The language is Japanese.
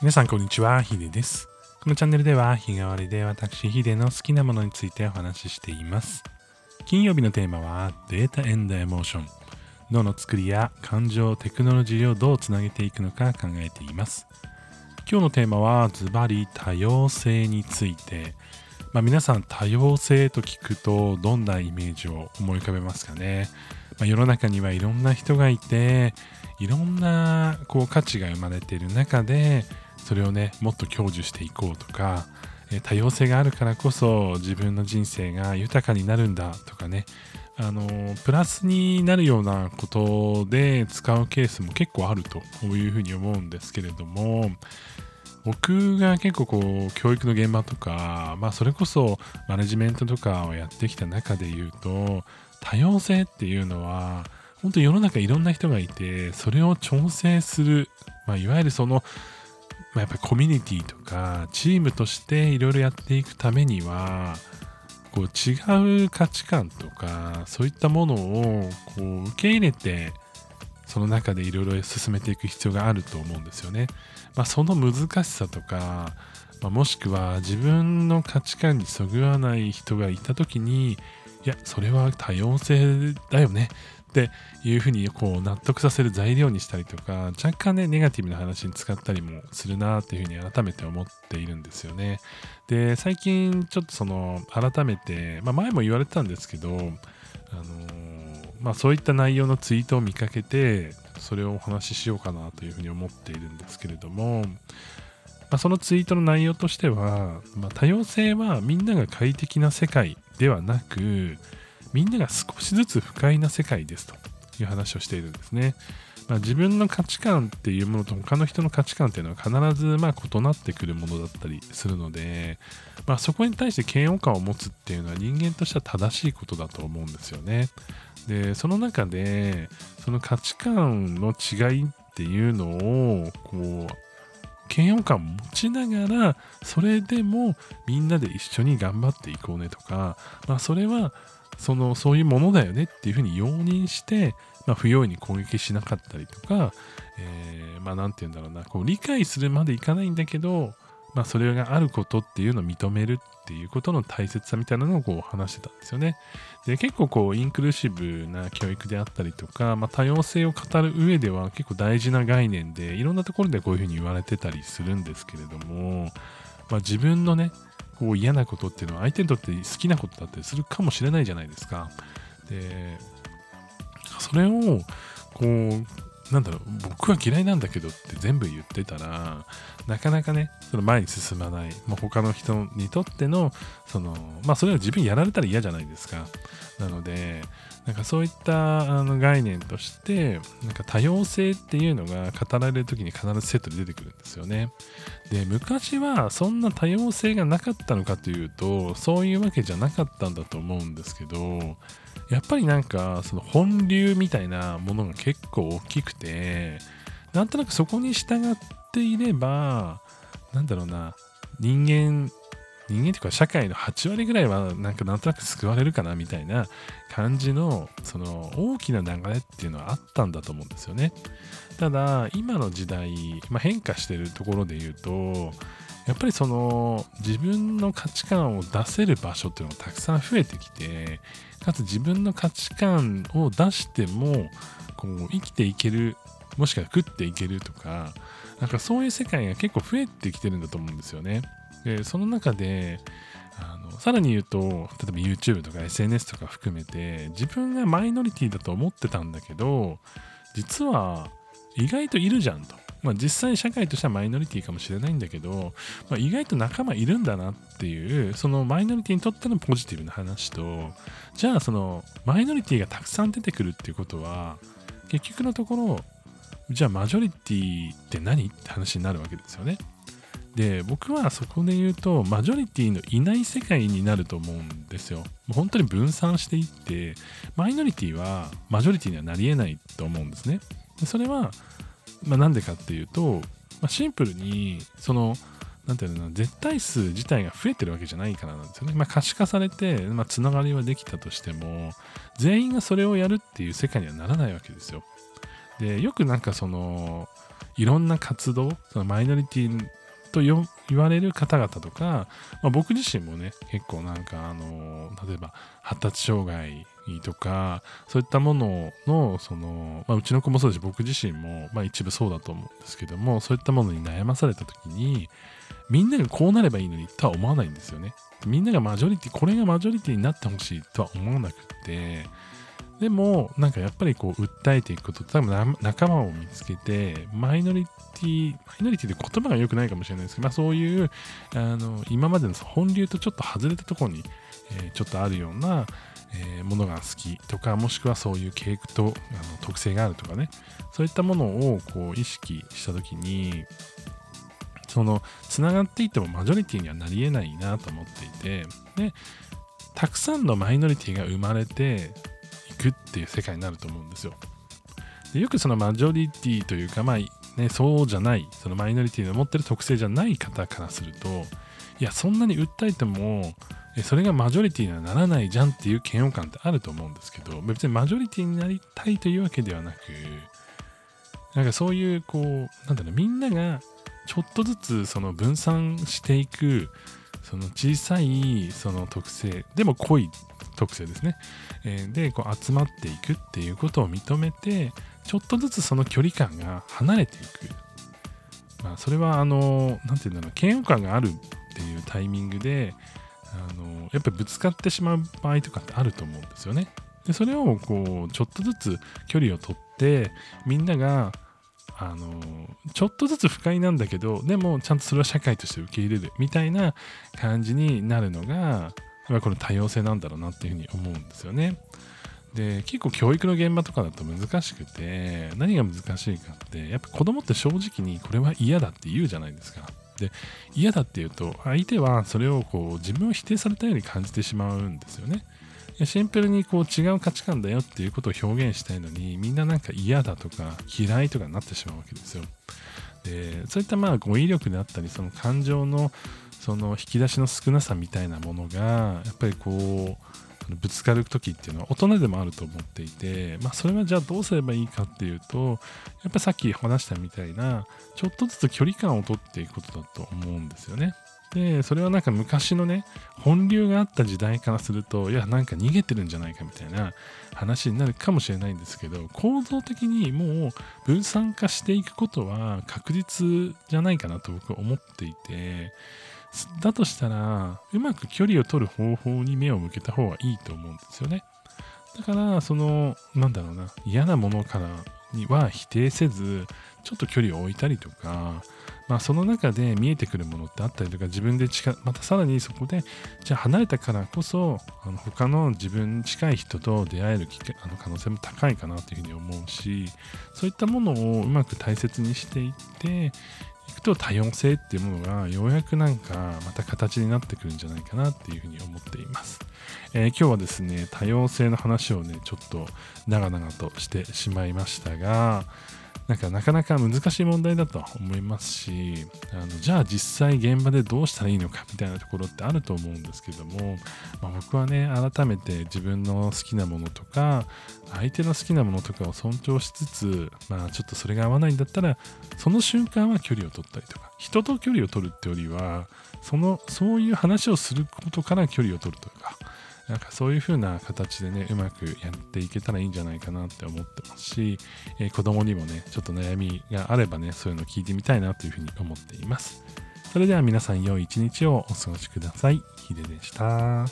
皆さんこんにちは、ヒデです。このチャンネルでは日替わりで私ヒデの好きなものについてお話ししています。金曜日のテーマはデータエンドエモーション。脳の作りや感情、テクノロジーをどうつなげていくのか考えています。今日のテーマはズバリ多様性について。まあ、皆さん多様性と聞くとどんなイメージを思い浮かべますかね、まあ、世の中にはいろんな人がいていろんなこう価値が生まれている中でそれをねもっと享受していこうとか多様性があるからこそ自分の人生が豊かになるんだとかね。あのプラスになるようなことで使うケースも結構あるというふうに思うんですけれども僕が結構こう教育の現場とか、まあ、それこそマネジメントとかをやってきた中で言うと多様性っていうのは本当世の中いろんな人がいてそれを調整する、まあ、いわゆるそのまあ、やっぱりコミュニティとかチームとしていろいろやっていくためにはこう違う価値観とかそういったものをこう受け入れてその中でいろいろ進めていく必要があると思うんですよね。まあ、その難しさとか、まあ、もしくは自分の価値観にそぐわない人がいた時にいやそれは多様性だよねっていうふうにこう納得させる材料にしたりとか若干ねネガティブな話に使ったりもするなっていうふうに改めて思っているんですよね。で最近ちょっとその改めて、まあ、前も言われてたんですけどあのまあ、そういった内容のツイートを見かけてそれをお話ししようかなというふうに思っているんですけれども、まあ、そのツイートの内容としては、まあ、多様性はみんなが快適な世界ではなくみんなが少しずつ不快な世界ですという話をしているんですね。まあ、自分の価値観っていうものと他の人の価値観っていうのは必ずま異なってくるものだったりするので、まあ、そこに対して嫌悪感を持つっていうのは人間としては正しいことだと思うんですよね。でその中でその価値観の違いっていうのをこう嫌悪感を持ちながらそれでもみんなで一緒に頑張っていこうねとか、まあ、それはそのそういうものだよねっていうふうに容認して、まあ、不用意に攻撃しなかったりとか、えー、まあ何て言うんだろうなこう理解するまでいかないんだけど、まあ、それがあることっていうのを認めるっていうことの大切さみたいなのをこう話してたんですよね。で結構こうインクルーシブな教育であったりとか、まあ、多様性を語る上では結構大事な概念でいろんなところでこういうふうに言われてたりするんですけれども、まあ、自分のねこう嫌なことっていうのは相手にとって好きなことだったりするかもしれないじゃないですか。で、それを、こう、なんだろう、僕は嫌いなんだけどって全部言ってたら、なかなかね、その前に進まない、まあ、他の人にとっての、その、まあそれは自分やられたら嫌じゃないですか。なので、なんかそういったあの概念として、なんか多様性っていうのが語られる時に必ずセットで出てくるんですよね。で、昔はそんな多様性がなかったのかというと、そういうわけじゃなかったんだと思うんですけど、やっぱりなんかその本流みたいなものが結構大きくて、なんとなくそこに従っていれば、なんだろうな、人間人間というか社会の8割ぐらいはなんかなんとなく救われるかなみたいな感じのその大きな流れっていうのはあったんだと思うんですよね。ただ今の時代、まあ、変化してるところで言うとやっぱりその自分の価値観を出せる場所っていうのがたくさん増えてきてかつ自分の価値観を出してもこう生きていけるもしくは食っていけるとかなんかそういう世界が結構増えてきてるんだと思うんですよね。でその中であのさらに言うと例えば YouTube とか SNS とか含めて自分がマイノリティだと思ってたんだけど実は意外といるじゃんと。まあ、実際社会としてはマイノリティかもしれないんだけど、まあ、意外と仲間いるんだなっていうそのマイノリティにとってのポジティブな話とじゃあそのマイノリティがたくさん出てくるっていうことは結局のところじゃあマジョリティって何って話になるわけですよね。で僕はそこで言うとマジョリティのいない世界になると思うんですよ。もう本当に分散していってマイノリティはマジョリティにはなりえないと思うんですね。それは、まあ、なんでかっていうと、まあ、シンプルにそのなんていうの絶対数自体が増えてるわけじゃないからなんですよね。まあ、可視化されて、まあ、つながりはできたとしても、全員がそれをやるっていう世界にはならないわけですよ。で、よくなんかその、いろんな活動、そのマイノリティと言われる方々とか、まあ、僕自身もね、結構なんか、あの、例えば発達障害とか、そういったものの、その、まあ、うちの子もそうですし、僕自身も、まあ、一部そうだと思うんですけども、そういったものに悩まされた時に、みんながこうなればいいのにとは思わないんですよね。みんながマジョリティ、これがマジョリティになってほしいとは思わなくて、でも、なんかやっぱりこう、訴えていくこと、多分仲間を見つけて、マイノリティ、マイノリティって言葉が良くないかもしれないですけど、まあそういう、あの、今までの本流とちょっと外れたところに、え、ちょっとあるような、えー、ものが好きとか、もしくはそういう傾向とあの特性があるとかね、そういったものをこう意識したときに、その、つながっていてもマジョリティにはなり得ないなと思っていて、で、たくさんのマイノリティが生まれていくっていう世界になると思うんですよ。でよくそのマジョリティというか、まあ、ね、そうじゃない、そのマイノリティの持ってる特性じゃない方からすると、いや、そんなに訴えても、それがマジョリティにはならないじゃんっていう嫌悪感ってあると思うんですけど、別にマジョリティになりたいというわけではなく、なんかそういう、こう、なんだろう、みんながちょっとずつその分散していく、その小さいその特性、でも濃い特性ですね。え、で、こう集まっていくっていうことを認めて、ちょっとずつその距離感が離れていく。まあ、それは、あの、なんていうんだろう、嫌悪感があるっていうタイミングで、あのやっぱりぶつかってしまう場合とかってあると思うんですよね。でそれをこうちょっとずつ距離を取ってみんながあのちょっとずつ不快なんだけどでもちゃんとそれは社会として受け入れるみたいな感じになるのがこの多様性なんだろうなっていうふうに思うんですよね。で結構教育の現場とかだと難しくて何が難しいかってやっぱ子供って正直にこれは嫌だって言うじゃないですか。で嫌だっていうと相手はそれをこう自分を否定されたように感じてしまうんですよね。シンプルにこう違う価値観だよっていうことを表現したいのにみんななんか嫌だとか嫌いとかになってしまうわけですよ。でそういったまあ語彙力であったりその感情のその引き出しの少なさみたいなものがやっぱりこうぶつかる時っていうのは大人でもあると思っていて、まあ、それはじゃあどうすればいいかっていうとやっぱさっき話したみたいなちょっとずつ距離感をとっていくことだと思うんですよね。で、それはなんか昔のね、本流があった時代からすると、いや、なんか逃げてるんじゃないかみたいな話になるかもしれないんですけど、構造的にもう分散化していくことは確実じゃないかなと僕は思っていて、だとしたら、うまく距離を取る方法に目を向けた方がいいと思うんですよね。だから、その、なんだろうな、嫌なものからには否定せず、ちょっと距離を置いたりとか、まあ、その中で見えてくるものってあったりとか、自分で近、またさらにそこで、じゃあ離れたからこそ、あの他の自分近い人と出会える機会あの可能性も高いかなというふうに思うし、そういったものをうまく大切にしていって、くと多様性っていうものがようやくなんかまた形になってくるんじゃないかなっていうふうに思っています。えー、今日はですね、多様性の話をね、ちょっと長々としてしまいましたが、なんかなかなか難しい問題だと思いますしあのじゃあ実際現場でどうしたらいいのかみたいなところってあると思うんですけども、まあ、僕はね改めて自分の好きなものとか相手の好きなものとかを尊重しつつ、まあ、ちょっとそれが合わないんだったらその瞬間は距離を取ったりとか人と距離を取るってよりはそのそういう話をすることから距離を取るとかなんかそういう風な形でね、うまくやっていけたらいいんじゃないかなって思ってますし、えー、子供にもね、ちょっと悩みがあればね、そういうの聞いてみたいなという風に思っています。それでは皆さん良い一日をお過ごしください。ヒデでした。